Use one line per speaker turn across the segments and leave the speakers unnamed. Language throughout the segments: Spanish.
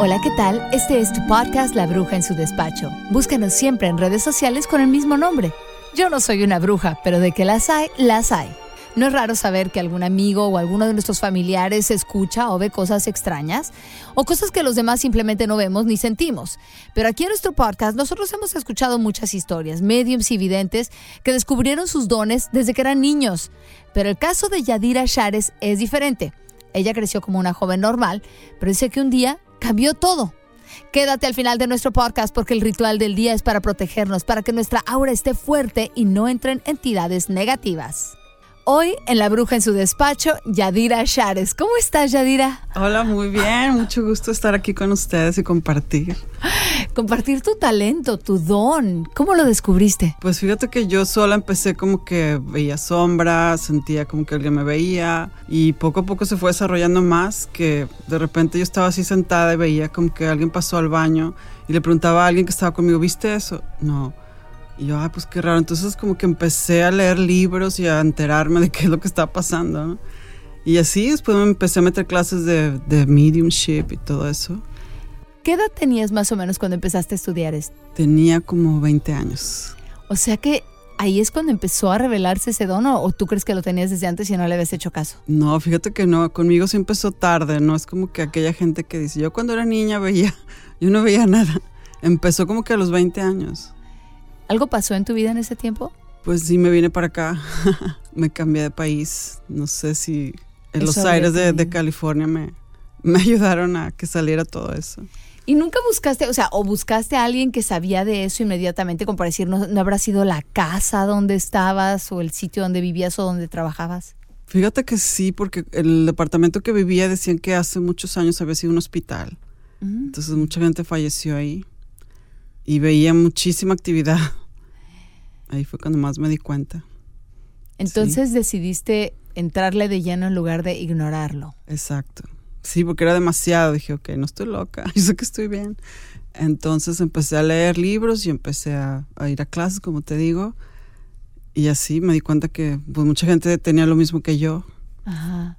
Hola, ¿qué tal? Este es tu podcast La Bruja en su despacho. Búscanos siempre en redes sociales con el mismo nombre. Yo no soy una bruja, pero de que las hay, las hay. No es raro saber que algún amigo o alguno de nuestros familiares escucha o ve cosas extrañas o cosas que los demás simplemente no vemos ni sentimos. Pero aquí en nuestro podcast nosotros hemos escuchado muchas historias, mediums y videntes que descubrieron sus dones desde que eran niños. Pero el caso de Yadira Shares es diferente. Ella creció como una joven normal, pero dice que un día cambió todo. Quédate al final de nuestro podcast porque el ritual del día es para protegernos, para que nuestra aura esté fuerte y no entren entidades negativas. Hoy en La Bruja en su despacho, Yadira Shares. ¿Cómo estás, Yadira?
Hola, muy bien. Mucho gusto estar aquí con ustedes y compartir.
Compartir tu talento, tu don. ¿Cómo lo descubriste?
Pues fíjate que yo sola empecé como que veía sombras, sentía como que alguien me veía y poco a poco se fue desarrollando más que de repente yo estaba así sentada y veía como que alguien pasó al baño y le preguntaba a alguien que estaba conmigo, ¿viste eso? No y yo, ah, pues qué raro. Entonces como que empecé a leer libros y a enterarme de qué es lo que estaba pasando. Y así después me empecé a meter clases de, de mediumship y todo eso.
¿Qué edad tenías más o menos cuando empezaste a estudiar esto?
Tenía como 20 años.
O sea que ahí es cuando empezó a revelarse ese don o, tú crees que lo tenías desde antes y no le habías hecho caso?
No, fíjate que no, conmigo sí empezó tarde, no es como que aquella gente que dice, yo cuando era niña veía, yo no veía nada. Empezó como que a los 20 años.
¿Algo pasó en tu vida en ese tiempo?
Pues sí, me vine para acá, me cambié de país, no sé si en los aires de, California me, me ayudaron a que saliera todo eso.
¿Y nunca buscaste, o sea, o buscaste a alguien que sabía de eso inmediatamente, como para decir, no, no habrá sido la casa donde estabas o el sitio donde vivías o donde trabajabas?
Fíjate que sí, porque el departamento que vivía decían que hace muchos años había sido un hospital. Mm. Entonces mucha gente falleció ahí y veía muchísima actividad. Ahí fue cuando más me di cuenta.
Entonces decidiste entrarle de lleno en lugar de ignorarlo.
Exacto. Sí, porque era demasiado. Dije, ok, no estoy loca, yo sé que estoy bien. Entonces empecé a leer libros y empecé a, ir a clases, como te digo. Y así me di cuenta que pues, mucha gente tenía lo mismo que yo. Ajá.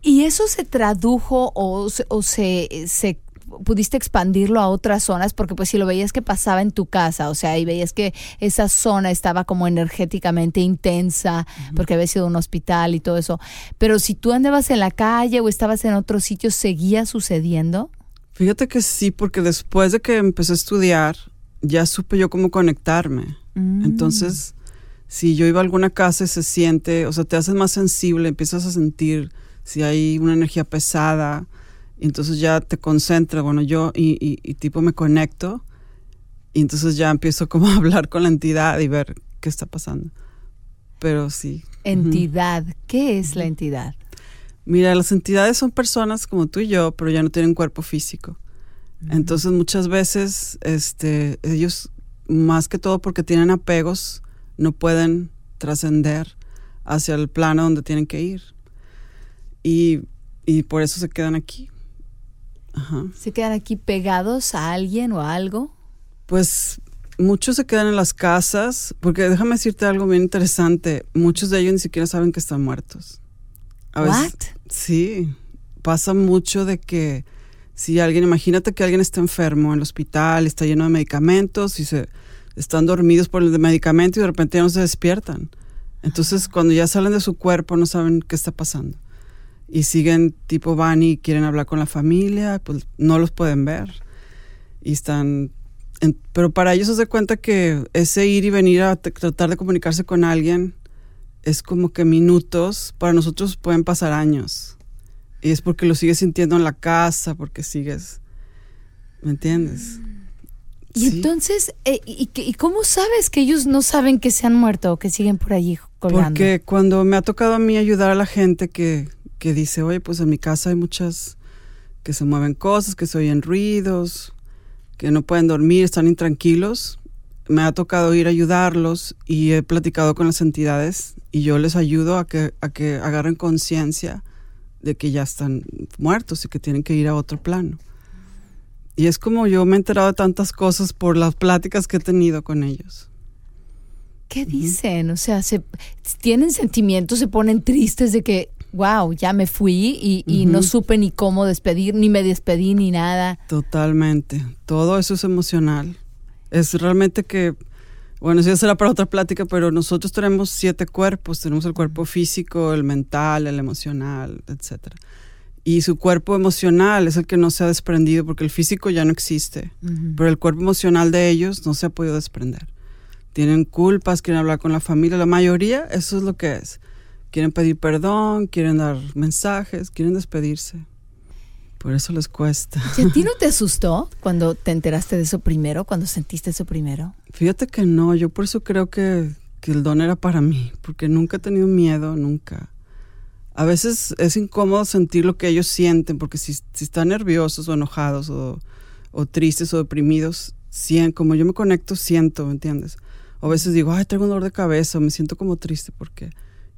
¿Y eso se tradujo o, o se, se pudiste expandirlo a otras zonas, porque pues si lo veías que pasaba en tu casa, o sea, y veías que esa zona estaba como energéticamente intensa, porque había sido un hospital y todo eso, pero si tú andabas en la calle o estabas en otro sitio, ¿seguía sucediendo?
Fíjate que sí, porque después de que empecé a estudiar, ya supe yo cómo conectarme. Mm. Entonces, si yo iba a alguna casa y se siente, o sea, te haces más sensible, empiezas a sentir si hay una energía pesada, y entonces ya te concentras, bueno, yo y, y, tipo me conecto y entonces ya empiezo como a hablar con la entidad y ver qué está pasando. Pero sí.
Entidad, ¿qué es la entidad?
Mira, las entidades son personas como tú y yo, pero ya no tienen cuerpo físico. Entonces muchas veces este, ellos, más que todo porque tienen apegos, no pueden trascender hacia el plano donde tienen que ir. Y, y por eso se quedan aquí.
¿Se quedan aquí pegados a alguien o a algo?
Pues muchos se quedan en las casas, porque déjame decirte algo bien interesante, muchos de ellos ni siquiera saben que están muertos.
¿What?
sí, pasa mucho de que si alguien, imagínate que alguien está enfermo en el hospital, está lleno de medicamentos y se están dormidos por el medicamento y de repente ya no se despiertan. Entonces, cuando ya salen de su cuerpo no saben qué está pasando y siguen tipo van y quieren hablar con la familia, pues no los pueden ver. Y están... pero para ellos se da cuenta que ese ir y venir a tratar de comunicarse con alguien es como que minutos, para nosotros pueden pasar años. Y es porque lo sigues sintiendo en la casa, porque sigues... ¿Me entiendes?
Y entonces, eh, y, y, cómo sabes que ellos no saben que se han muerto o que siguen por allí colgando?
Porque cuando me ha tocado a mí ayudar a la gente que que dice, oye, pues en mi casa hay muchas que se mueven cosas, que se oyen ruidos, que no pueden dormir, están intranquilos. Me ha tocado ir a ayudarlos y he platicado con las entidades y yo les ayudo a que, a que agarren conciencia de que ya están muertos y que tienen que ir a otro plano. Y es como yo me he enterado de tantas cosas por las pláticas que he tenido con ellos.
¿Qué dicen? O sea, se, tienen sentimientos, se ponen tristes de que wow, ya me fui y, y no supe ni cómo despedir, ni me despedí ni nada.
Totalmente. Todo eso es emocional. Es realmente que, bueno, eso ya será para otra plática, pero nosotros tenemos siete cuerpos. Tenemos el cuerpo físico, el mental, el emocional, etcétera. Y su cuerpo emocional es el que no se ha desprendido porque el físico ya no existe, pero el cuerpo emocional de ellos no se ha podido desprender. Tienen culpas, quieren hablar con la familia, la mayoría eso es lo que es. Quieren pedir perdón, quieren dar mensajes, quieren despedirse. Por eso les cuesta.
¿Y a ti no te asustó cuando te enteraste de eso primero, cuando sentiste eso primero?
Fíjate que no, yo por eso creo que, que el don era para mí, porque nunca he tenido miedo, nunca a veces es incómodo sentir lo que ellos sienten, porque si, están nerviosos o enojados o, tristes o deprimidos, como yo me conecto, siento, ¿me entiendes? O a veces digo, ay, tengo un dolor de cabeza, me siento como triste, porque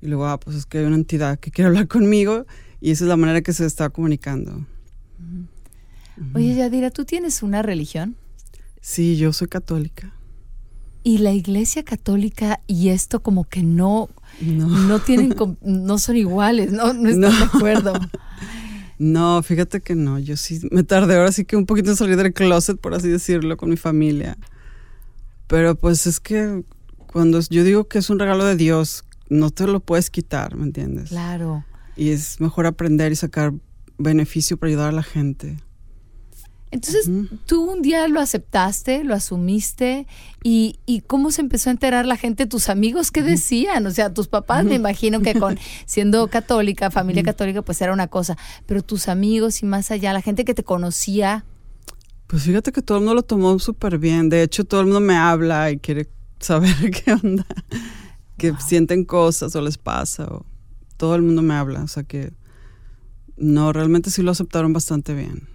Y luego, ah, pues es que hay una entidad que quiere hablar conmigo y esa es la manera que se está comunicando.
Oye, Yadira, ¿tú tienes una religión?
Sí, yo soy católica.
Y la iglesia católica y esto como que no no, tienen, no son iguales, no, no están de acuerdo.
No, fíjate que no, yo sí me tardé ahora sí que un poquito en salir del closet, por así decirlo, con mi familia. Pero pues es que cuando yo digo que es un regalo de Dios, no te lo puedes quitar, ¿me entiendes?
Claro.
Y es mejor aprender y sacar beneficio para ayudar a la gente.
Entonces, tú un día lo aceptaste, lo asumiste, y, y, cómo se empezó a enterar la gente, tus amigos, ¿qué decían? O sea, tus papás, me imagino que con siendo católica, familia católica, pues era una cosa, pero tus amigos y más allá, la gente que te conocía.
Pues fíjate que todo el mundo lo tomó súper bien. De hecho, todo el mundo me habla y quiere saber qué onda, que sienten cosas o les pasa. O, todo el mundo me habla, o sea que no, realmente sí lo aceptaron bastante bien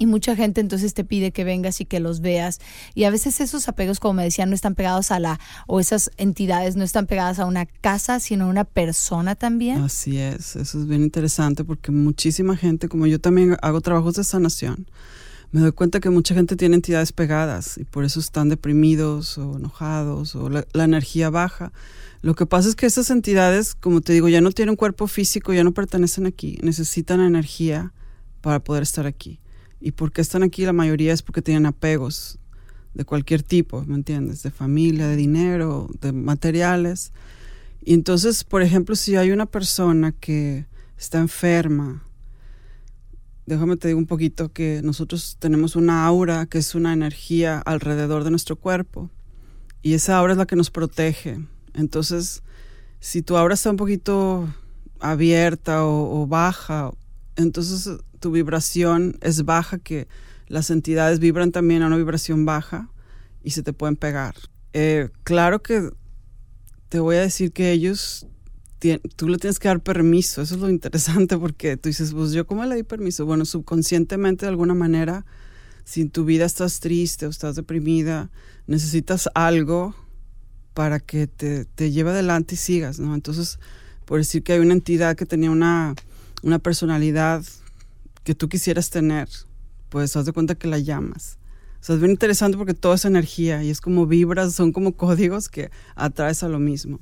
y mucha gente entonces te pide que vengas y que los veas. Y a veces esos apegos, como me decían, no están pegados a la, o esas entidades no están pegadas a una casa, sino a una persona también.
Así es, eso es bien interesante porque muchísima gente, como yo también hago trabajos de sanación, me doy cuenta que mucha gente tiene entidades pegadas y por eso están deprimidos o enojados o la, energía baja. Lo que pasa es que esas entidades, como te digo, ya no tienen cuerpo físico, ya no pertenecen aquí, necesitan energía para poder estar aquí. ¿Y por qué están aquí? La mayoría es porque tienen apegos de cualquier tipo, ¿me entiendes? De familia, de dinero, de materiales. Y entonces, por ejemplo, si hay una persona que está enferma, déjame te digo un poquito que nosotros tenemos una aura que es una energía alrededor de nuestro cuerpo y esa aura es la que nos protege. Entonces, si tu aura está un poquito abierta o, baja, entonces tu vibración es baja, que las entidades vibran también a una vibración baja y se te pueden pegar. Eh, claro que te voy a decir que ellos, tú le tienes que dar permiso, eso es lo interesante porque tú dices, pues yo cómo le di permiso. Bueno, subconscientemente de alguna manera, si en tu vida estás triste o estás deprimida, necesitas algo para que te, te lleve adelante y sigas, ¿no? Entonces, por decir que hay una entidad que tenía una, una personalidad que tú quisieras tener, pues haz de cuenta que la llamas. O sea, es bien interesante porque toda esa energía y es como vibras, son como códigos que atraes a lo mismo.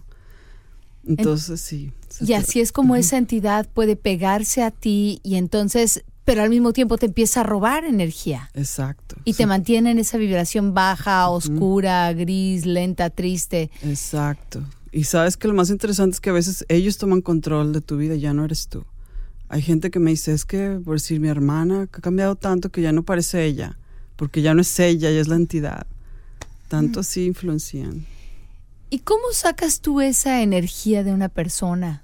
Entonces, sí.
Y así es como esa entidad puede pegarse a ti y entonces, pero al mismo tiempo te empieza a robar energía.
Exacto.
Y te mantiene en esa vibración baja, oscura, gris, lenta, triste.
Exacto. Y sabes que lo más interesante es que a veces ellos toman control de tu vida, ya no eres tú. Hay gente que me dice, es que, por decir, mi hermana ha cambiado tanto que ya no parece ella, porque ya no es ella, ya es la entidad. Tanto así influencian.
¿Y cómo sacas tú esa energía de una persona?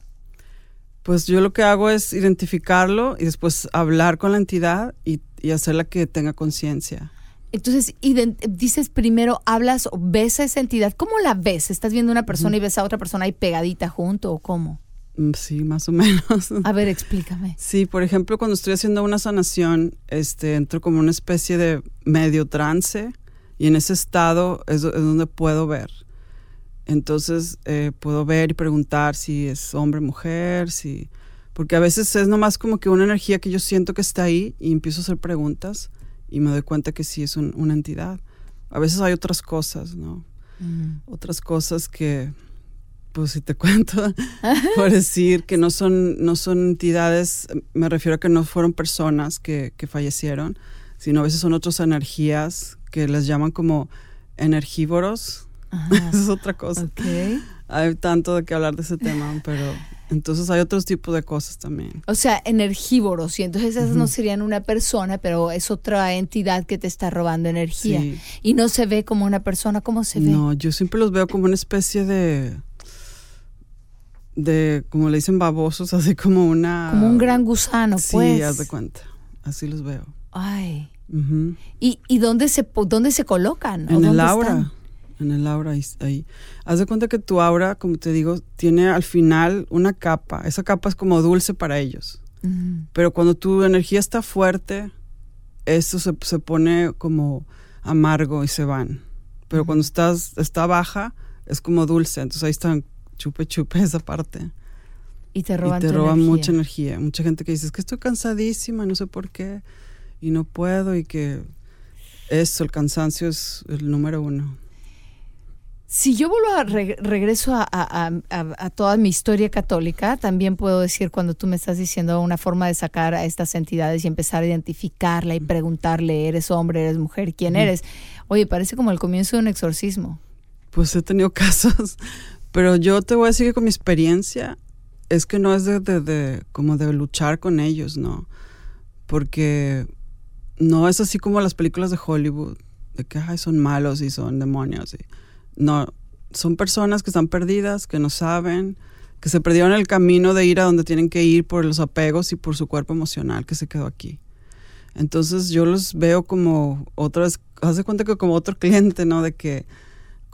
Pues yo lo que hago es identificarlo y después hablar con la entidad y, y hacerla que tenga conciencia.
Entonces, dices primero, hablas o ves a esa entidad. ¿Cómo la ves? ¿Estás viendo una persona y ves a otra persona ahí pegadita junto o cómo?
Mm, sí, más o menos.
A ver, explícame.
Sí, por ejemplo, cuando estoy haciendo una sanación, este, entro como una especie de medio trance y en ese estado es, donde puedo ver. Entonces eh, puedo ver y preguntar si es hombre, mujer, si... Porque a veces es nomás como que una energía que yo siento que está ahí y empiezo a hacer preguntas y me doy cuenta que sí es una entidad. A veces hay otras cosas, ¿no? Otras cosas que pues si te cuento, por decir que no son, no son entidades, me refiero a que no fueron personas que, que fallecieron, sino a veces son otras energías que les llaman como energívoros. es otra cosa. Hay tanto de que hablar de ese tema, pero entonces hay otros tipos de cosas también.
O sea, energívoros, y entonces esas no serían una persona, pero es otra entidad que te está robando energía. Y no se ve como una persona, ¿cómo se ve?
No, yo siempre los veo como una especie de de, como le dicen, babosos, así como una...
Como un gran gusano, pues.
Sí, haz de cuenta. Así los veo.
Ay. ¿Y, ¿Y, dónde se dónde se colocan?
En el aura. En el aura, ahí, Haz de cuenta que tu aura, como te digo, tiene al final una capa. Esa capa es como dulce para ellos. Pero cuando tu energía está fuerte, eso se, se, pone como amargo y se van. Pero cuando estás, está baja, es como dulce. Entonces ahí están chupe chupe esa parte.
Y te roban,
y te roban mucha energía. Mucha gente que dice, es que estoy cansadísima, no sé por qué, y no puedo, y que eso, el cansancio es el número uno.
Si yo vuelvo a regreso a, toda mi historia católica, también puedo decir cuando tú me estás diciendo una forma de sacar a estas entidades y empezar a identificarla y preguntarle, ¿eres hombre, eres mujer, quién eres? Oye, parece como el comienzo de un exorcismo.
Pues he tenido casos pero yo te voy a decir que con mi experiencia es que no es de, como de luchar con ellos, ¿no? Porque no es así como las películas de Hollywood, de que son malos y son demonios. No, son personas que están perdidas, que no saben, que se perdieron el camino de ir a donde tienen que ir por los apegos y por su cuerpo emocional que se quedó aquí. Entonces yo los veo como otras, haz de cuenta que como otro cliente, ¿no? De que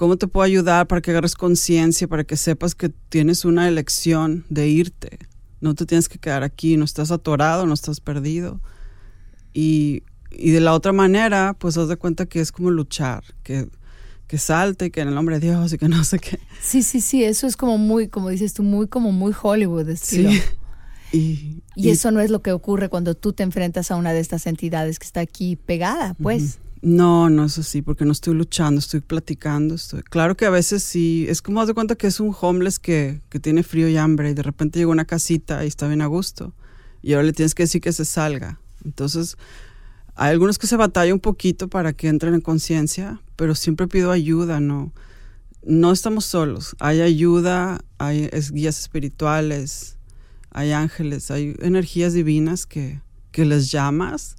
¿Cómo te puedo ayudar para que agarres conciencia, para que sepas que tienes una elección de irte? No te tienes que quedar aquí, no estás atorado, no estás perdido. Y, y de la otra manera, pues haz de cuenta que es como luchar, que, que salte y que en el nombre de Dios y que no sé qué.
Sí, sí, sí, eso es como muy, como dices tú, muy como muy Hollywood estilo. Sí. Y, y, eso no es lo que ocurre cuando tú te enfrentas a una de estas entidades que está aquí pegada, pues.
No, no es así, porque no estoy luchando, estoy platicando. Estoy... Claro que a veces sí, es como haz de cuenta que es un homeless que, que tiene frío y hambre y de repente llega a una casita y está bien a gusto y ahora le tienes que decir que se salga. Entonces, hay algunos que se batallan un poquito para que entren en conciencia, pero siempre pido ayuda, ¿no? No estamos solos, hay ayuda, hay guías espirituales, hay ángeles, hay energías divinas que, que les llamas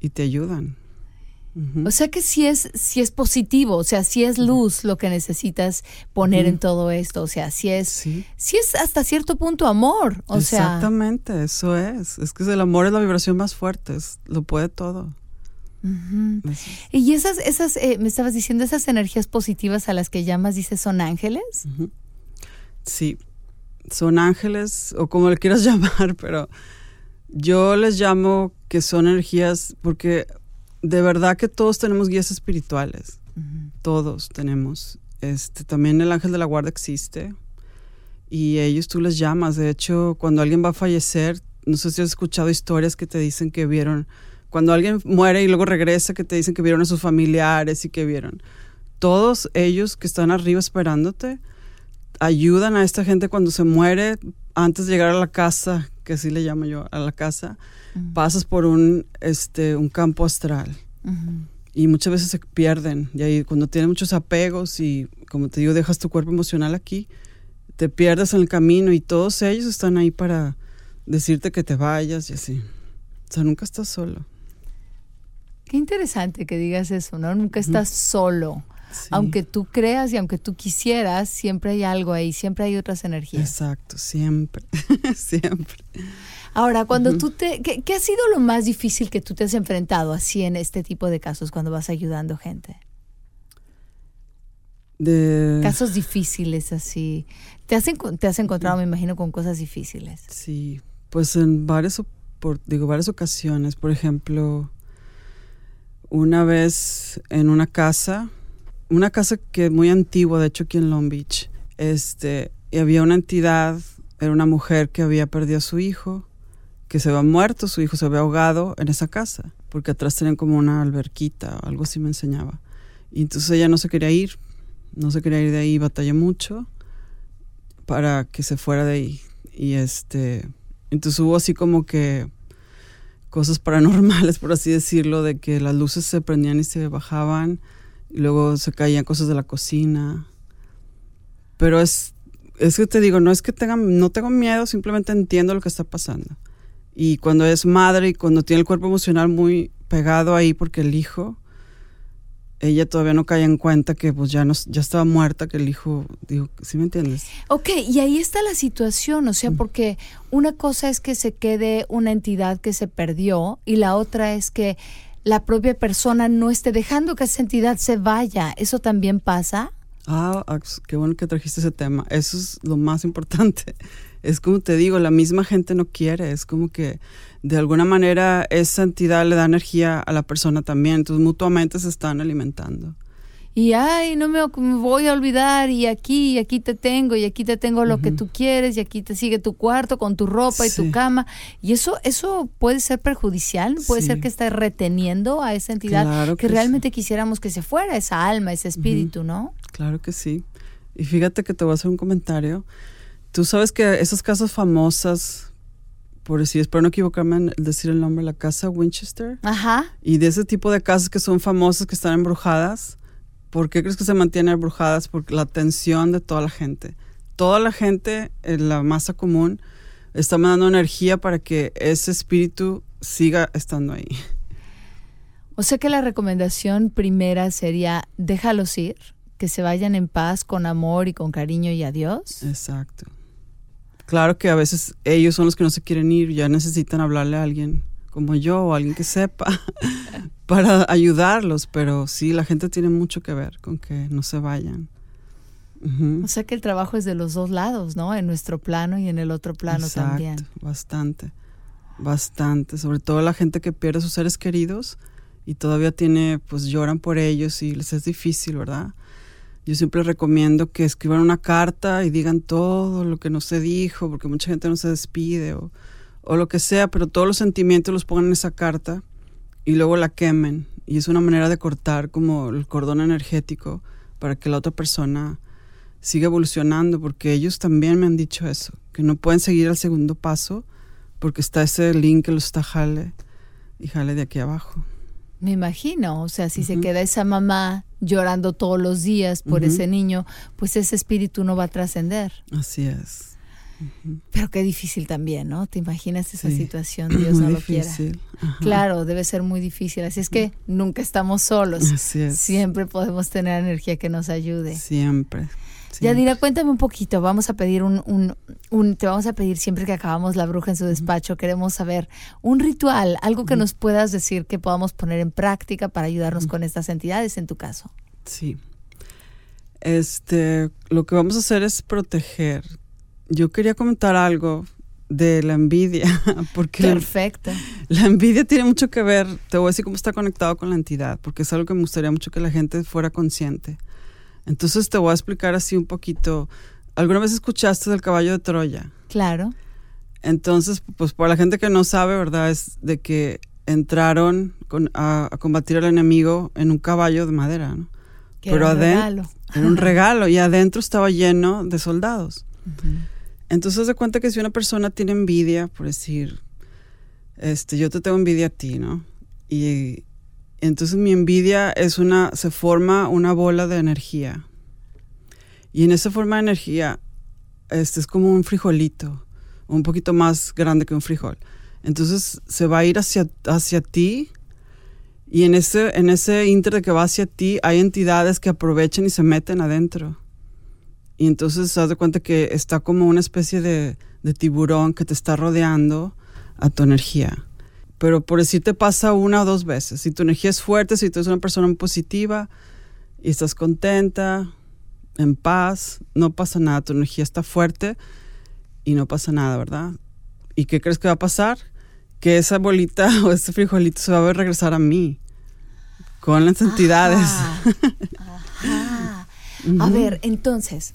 y te ayudan.
O sea que sí es, sí es positivo, o sea, sí es luz lo que necesitas poner en todo esto, o sea, sí es, sí. es hasta cierto punto amor, o
Exactamente, eso es, es que el amor es la vibración más fuerte, lo puede todo.
Y esas, esas, eh, me estabas diciendo, esas energías positivas a las que llamas, dices, ¿son ángeles?
Sí, son ángeles, o como le quieras llamar, pero yo les llamo que son energías, porque de verdad que todos tenemos guías espirituales. Todos tenemos. Este, también el ángel de la guarda existe. Y ellos tú les llamas. De hecho, cuando alguien va a fallecer, no sé si has escuchado historias que te dicen que vieron, cuando alguien muere y luego regresa, que te dicen que vieron a sus familiares y que vieron. Todos ellos que están arriba esperándote, ayudan a esta gente cuando se muere, antes de llegar a la casa, que así le llamo yo, a la casa, pasas por un, este, un campo astral. Y muchas veces se pierden. Y ahí cuando tienes muchos apegos y, como te digo, dejas tu cuerpo emocional aquí, te pierdes en el camino y todos ellos están ahí para decirte que te vayas y así. O sea, nunca estás solo.
Qué interesante que digas eso, ¿no? Nunca estás solo. Aunque tú creas y aunque tú quisieras, siempre hay algo ahí, siempre hay otras energías.
Exacto, siempre, siempre.
Ahora, cuando tú te, ¿qué, ha sido lo más difícil que tú te has enfrentado así en este tipo de casos cuando vas ayudando gente?
De...
Casos difíciles así. ¿Te has, te has encontrado, me imagino, con cosas difíciles?
Sí, pues en varias, por, digo, varias ocasiones. Por ejemplo, una vez en una casa, una casa que es muy antigua, de hecho aquí en Long Beach, este, y había una entidad, era una mujer que había perdido a su hijo que se había muerto, su hijo se había ahogado en esa casa, porque atrás tenían como una alberquita algo así me enseñaba. Y entonces ella no se quería ir, no se quería ir de ahí, batallé mucho, para que se fuera de ahí. Y este, entonces hubo así como que cosas paranormales, por así decirlo, de que las luces se prendían y se bajaban, luego se caían cosas de la cocina. Pero es, es que te digo, no es que tenga, no tengo miedo, simplemente entiendo lo que está pasando. Y cuando es madre y cuando tiene el cuerpo emocional muy pegado ahí porque el hijo, ella todavía no cae en cuenta que pues ya no, ya estaba muerta, que el hijo, digo, ¿sí me entiendes?
Ok, y ahí está la situación, o sea, porque una cosa es que se quede una entidad que se perdió y la otra es que la propia persona no esté dejando que esa entidad se vaya. ¿Eso también pasa?
Ah, qué bueno que trajiste ese tema. Eso es lo más importante. Es como te digo, la misma gente no quiere. Es como que de alguna manera esa entidad le da energía a la persona también. Entonces mutuamente se están alimentando
y ay, no me, voy a olvidar y aquí, y aquí te tengo y aquí te tengo lo que tú quieres y aquí te sigue tu cuarto con tu ropa y tu cama. Y eso eso puede ser perjudicial, puede ser que esté reteniendo a esa entidad que, realmente quisiéramos que se fuera, esa alma, ese espíritu, ¿no?
Claro que sí. Y fíjate que te voy a hacer un comentario. Tú sabes que esos casos famosas, por decir, espero no equivocarme en decir el nombre, la casa Winchester.
Ajá.
Y de ese tipo de casas que son famosas, que están embrujadas ¿Por qué crees que se mantienen embrujadas? Porque la atención de toda la gente. Toda la gente en la masa común está mandando energía para que ese espíritu siga estando ahí.
O sea que la recomendación primera sería déjalos ir, que se vayan en paz, con amor y con cariño y adiós.
Exacto. Claro que a veces ellos son los que no se quieren ir, ya necesitan hablarle a alguien como yo o alguien que sepa para ayudarlos, pero sí, la gente tiene mucho que ver con que no se vayan.
O sea que el trabajo es de los dos lados, ¿no? En nuestro plano y en el otro plano
Exacto,
también.
Bastante, bastante. Sobre todo la gente que pierde a sus seres queridos y todavía tiene, pues lloran por ellos y les es difícil, ¿verdad? Yo siempre recomiendo que escriban una carta y digan todo lo que no se dijo, porque mucha gente no se despide o o lo que sea, pero todos los sentimientos los pongan en esa carta y luego la quemen. Y es una manera de cortar como el cordón energético para que la otra persona siga evolucionando, porque ellos también me han dicho eso, que no pueden seguir al segundo paso porque está ese link que los está jale y jale de aquí abajo.
Me imagino, o sea, si se queda esa mamá llorando todos los días por ese niño, pues ese espíritu no va a trascender.
Así es.
Pero qué difícil también, ¿no? ¿Te imaginas esa situación? Dios no lo quiera. Claro, debe ser muy difícil. Así es que nunca estamos solos. Siempre podemos tener energía que nos ayude.
Siempre.
Ya dirá, cuéntame un poquito. Vamos a pedir un, un, te vamos a pedir siempre que acabamos la bruja en su despacho. Queremos saber un ritual, algo que nos puedas decir que podamos poner en práctica para ayudarnos con estas entidades, en tu caso.
Sí. Este, lo que vamos a hacer es proteger yo quería comentar algo de la envidia, porque
Perfecto.
La, envidia tiene mucho que ver, te voy a decir cómo está conectado con la entidad, porque es algo que me gustaría mucho que la gente fuera consciente. Entonces te voy a explicar así un poquito. ¿Alguna vez escuchaste del caballo de Troya?
Claro.
Entonces, pues para la gente que no sabe, ¿verdad? Es de que entraron a, combatir al enemigo en un caballo de madera, ¿no?
Pero era un regalo.
Era un regalo y adentro estaba lleno de soldados. Entonces se cuenta que si una persona tiene envidia, por decir, este, yo te tengo envidia a ti, ¿no? Y entonces mi envidia es una, se forma una bola de energía. Y en esa forma de energía, este es como un frijolito, un poquito más grande que un frijol. Entonces se va a ir hacia, hacia ti y en ese, en ese inter de que va hacia ti hay entidades que aprovechan y se meten adentro. Y entonces se das cuenta que está como una especie de, tiburón que te está rodeando a tu energía. Pero por decir te pasa una o dos veces. Si tu energía es fuerte, si tú eres una persona positiva y estás contenta, en paz, no pasa nada. Tu energía está fuerte y no pasa nada, ¿verdad? ¿Y qué crees que va a pasar? Que esa bolita o ese frijolito se va a regresar a mí con las entidades.
A ver, entonces,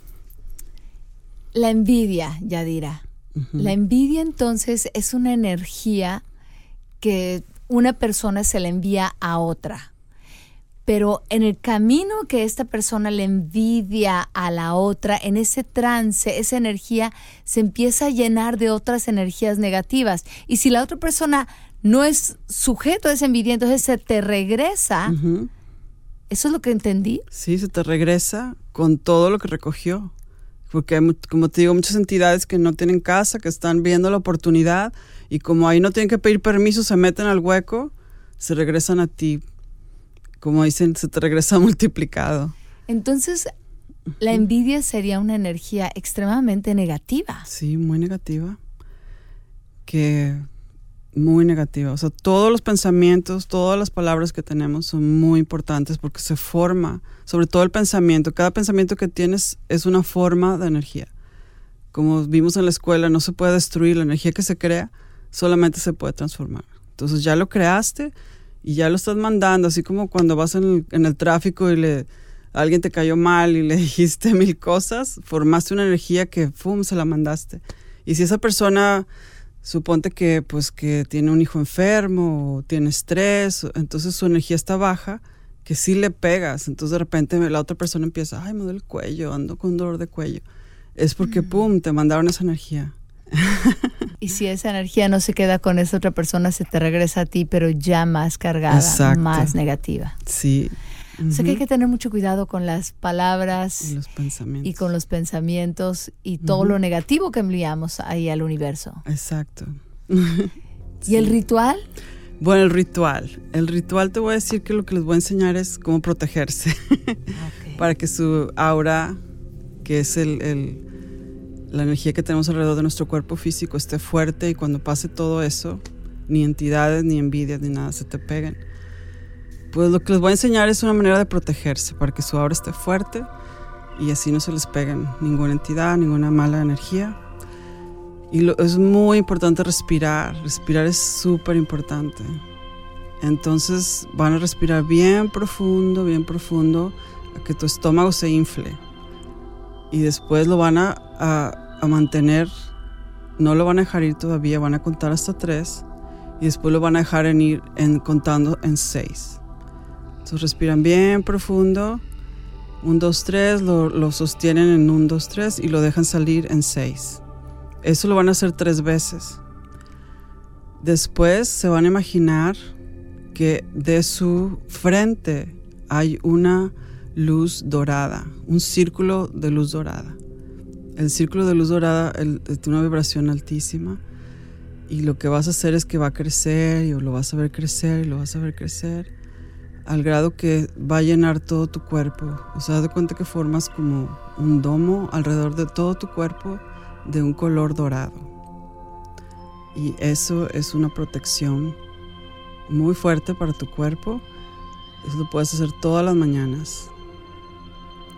la envidia, ya dirá. La envidia entonces es una energía que una persona se le envía a otra. pero en el camino que esta persona le envidia a la otra, en ese trance, esa energía se empieza a llenar de otras energías negativas. Y si la otra persona no es sujeto a esa envidia, entonces se te regresa. ¿Eso es lo que entendí?
Sí, se te regresa con todo lo que recogió. Porque hay, como te digo, muchas entidades que no tienen casa, que están viendo la oportunidad y como ahí no tienen que pedir permiso, se meten al hueco, se regresan a ti como dicen, se te regresa multiplicado.
Entonces, la envidia sería una energía extremadamente negativa.
Sí, muy negativa. Que muy negativa. O sea, todos los pensamientos, todas las palabras que tenemos son muy importantes porque se forma, sobre todo el pensamiento. Cada pensamiento que tienes es una forma de energía. Como vimos en la escuela, no se puede destruir. La energía que se crea solamente se puede transformar. Entonces ya lo creaste, y ya lo estás mandando, así como cuando vas en el, tráfico y le alguien te cayó mal y le dijiste mil cosas, formaste una energía que ¡fum! se la mandaste. Y si esa persona suponte que pues que tiene un hijo enfermo o tiene estrés, entonces su energía está baja, que sí le pegas, entonces de repente la otra persona empieza, ay, me duele el cuello, ando con dolor de cuello. Es porque, mm. ¡pum!, te mandaron esa energía.
y si esa energía no se queda con esa otra persona, se te regresa a ti, pero ya más cargada, más negativa.
Sí.
O sea que hay que tener mucho cuidado con las palabras
y, los pensamientos.
y con los pensamientos y todo lo negativo que enviamos ahí al universo.
Exacto.
¿Y el ritual?
Bueno, el ritual. El ritual te voy a decir que lo que les voy a enseñar es cómo protegerse para que su aura, que es el la energía que tenemos alrededor de nuestro cuerpo físico esté fuerte y cuando pase todo eso, ni entidades, ni envidias, ni nada se te peguen. Pues lo que les voy a enseñar es una manera de protegerse para que su aura esté fuerte y así no se les peguen ninguna entidad, ninguna mala energía. Y es muy importante respirar, respirar es súper importante. Entonces van a respirar bien profundo, bien profundo, a que tu estómago se infle. Y después lo van a, a a mantener, no lo van a dejar ir todavía, van a contar hasta tres y después lo van a dejar en ir en, contando en seis. Entonces respiran bien profundo, un, dos, tres, lo, lo sostienen en un, dos, tres y lo dejan salir en seis. Eso lo van a hacer tres veces. Después se van a imaginar que de su frente hay una luz dorada, un círculo de luz dorada. El círculo de luz dorada tiene una vibración altísima y lo que vas a hacer es que va a crecer y lo vas a ver crecer y lo vas a ver crecer al grado que va a llenar todo tu cuerpo. O sea, de cuenta que formas como un domo alrededor de todo tu cuerpo de un color dorado. Y eso es una protección muy fuerte para tu cuerpo. Eso lo puedes hacer todas las mañanas.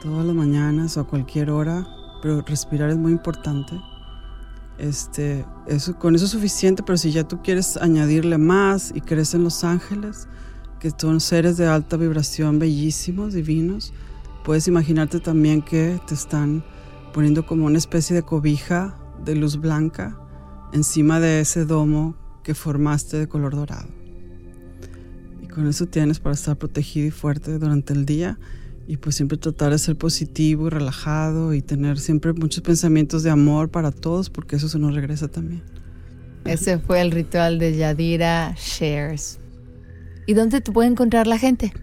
Todas las mañanas o a cualquier hora pero respirar es muy importante. Este, eso, con eso es suficiente, pero si ya tú quieres añadirle más y crees en los ángeles, que son seres de alta vibración, bellísimos, divinos, puedes imaginarte también que te están poniendo como una especie de cobija de luz blanca encima de ese domo que formaste de color dorado. Y con eso tienes para estar protegido y fuerte durante el día y pues siempre tratar de ser positivo y relajado y tener siempre muchos pensamientos de amor para todos porque eso se nos regresa también.
Ese fue el ritual de Yadira Shares. ¿Y dónde te puede encontrar la gente?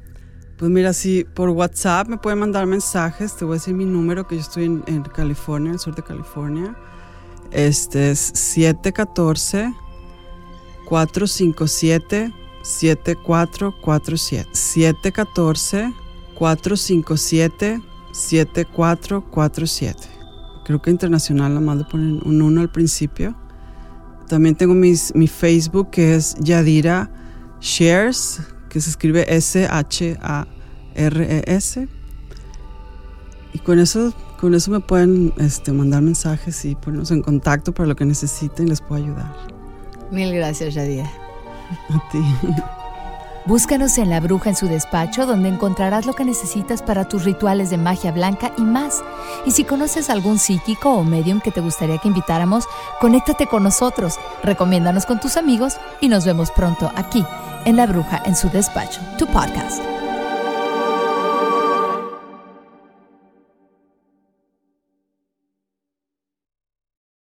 Pues mira, si por WhatsApp me pueden mandar mensajes, te voy a decir mi número, que yo estoy en, California, en el sur de California. Este es 714 457 7447. 714 457-7447. Creo que internacional nada más le ponen un 1 al principio. También tengo mi Facebook que es Yadira Shares, que se escribe S-H-A-R-E-S. E y con eso, con eso me pueden este, mandar mensajes y ponernos en contacto para lo que necesiten y les puedo ayudar.
Mil gracias, Yadira.
A ti.
Búscanos en La Bruja en su despacho, donde encontrarás lo que necesitas para tus rituales de magia blanca y más. Y si conoces algún psíquico o medium que te gustaría que invitáramos, conéctate con nosotros, recomiéndanos con tus amigos y nos vemos pronto aquí en La Bruja en su despacho, tu podcast.